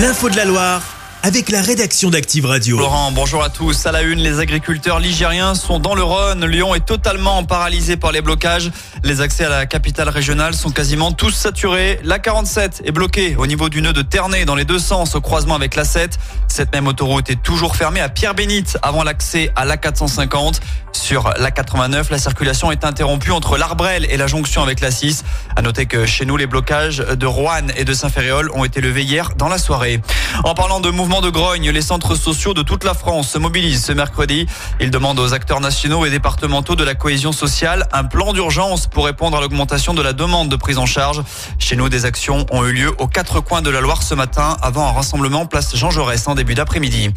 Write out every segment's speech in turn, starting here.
L'info de la Loire avec la rédaction d'Active Radio. Laurent, bonjour à tous. À la une, les agriculteurs ligériens sont dans le Rhône. Lyon est totalement paralysé par les blocages. Les accès à la capitale régionale sont quasiment tous saturés. La 47 est bloquée au niveau du nœud de Ternay dans les deux sens au croisement avec la 7. Cette même autoroute est toujours fermée à Pierre-Bénite avant l'accès à la 450. Sur la 89, la circulation est interrompue entre l'Arbrel et la jonction avec la 6. À noter que chez nous, les blocages de Rouen et de Saint-Ferréol ont été levés hier dans la soirée. En parlant de mouvement de grogne, les centres sociaux de toute la France se mobilisent ce mercredi. Ils demandent aux acteurs nationaux et départementaux de la cohésion sociale un plan d'urgence pour répondre à l'augmentation de la demande de prise en charge. Chez nous, des actions ont eu lieu aux quatre coins de la Loire ce matin avant un rassemblement place Jean Jaurès en début d'après-midi.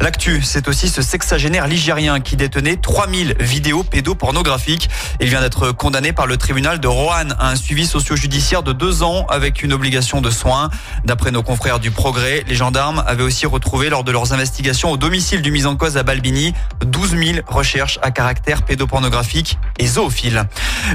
L'actu, c'est aussi ce sexagénaire ligérien qui détenait 3000 vidéos pédopornographiques. Il vient d'être condamné par le tribunal de Roanne à un suivi socio-judiciaire de deux ans avec une obligation de soins. D'après nos confrères du Progrès, les gendarmes avaient aussi retrouvé lors de leurs investigations au domicile du mis en cause à Balbini 12 000 recherches à caractère pédopornographique et zoophile.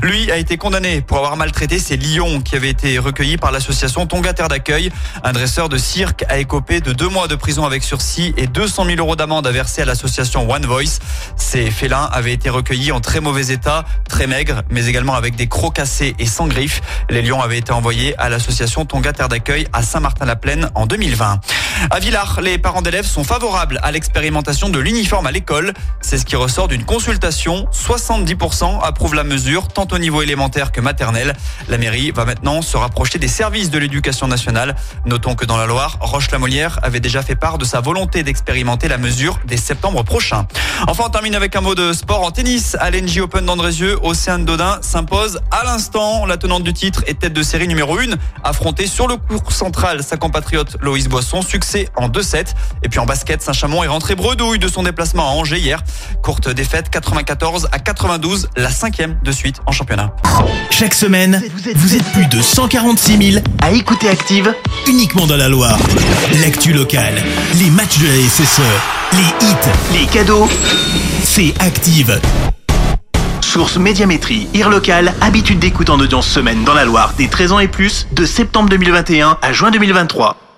Lui a été condamné pour avoir maltraité ses lions qui avaient été recueillis par l'association Tonga Terre d'accueil. Un dresseur de cirque a écopé de deux mois de prison avec sursis et 200 000 euros d'amende à verser à l'association One Voice. Ces félins avaient été recueillis en très mauvais état, très maigres, mais également avec des crocs cassés et sans griffes. Les lions avaient été envoyés à l'association Tonga Terre d'accueil à Saint-Martin-la-Plaine en 2020. À Villars, les parents d'élèves sont favorables à l'expérimentation de l'uniforme à l'école. C'est ce qui ressort d'une consultation. 70% approuvent la mesure, tant au niveau élémentaire que maternel. La mairie va maintenant se rapprocher des services de l'éducation nationale. Notons que dans la Loire, Roche-la-Molière avait déjà fait part de sa volonté d'expérimenter la mesure dès septembre prochain. Enfin, on termine avec un mot de sport en tennis. À l'NJ Open d'Andrézieux, Océane Dodin s'impose à l'instant. La tenante du titre est tête de série numéro 1, affrontée sur le cours central sa compatriote Loïs Boisson. Succès en 2-7. Et puis en basket, Saint-Chamond est rentré bredouille de son déplacement à Angers hier. Courte défaite 94 à 92, la cinquième de suite en championnat. Chaque semaine, vous êtes plus de 146 000 à écouter Active uniquement dans la Loire. L'actu locale, les matchs de la SSE, les hits, les cadeaux, c'est Active. Source Médiamétrie, IR local, habitude d'écoute en audience semaine dans la Loire des 13 ans et plus, de septembre 2021 à juin 2023.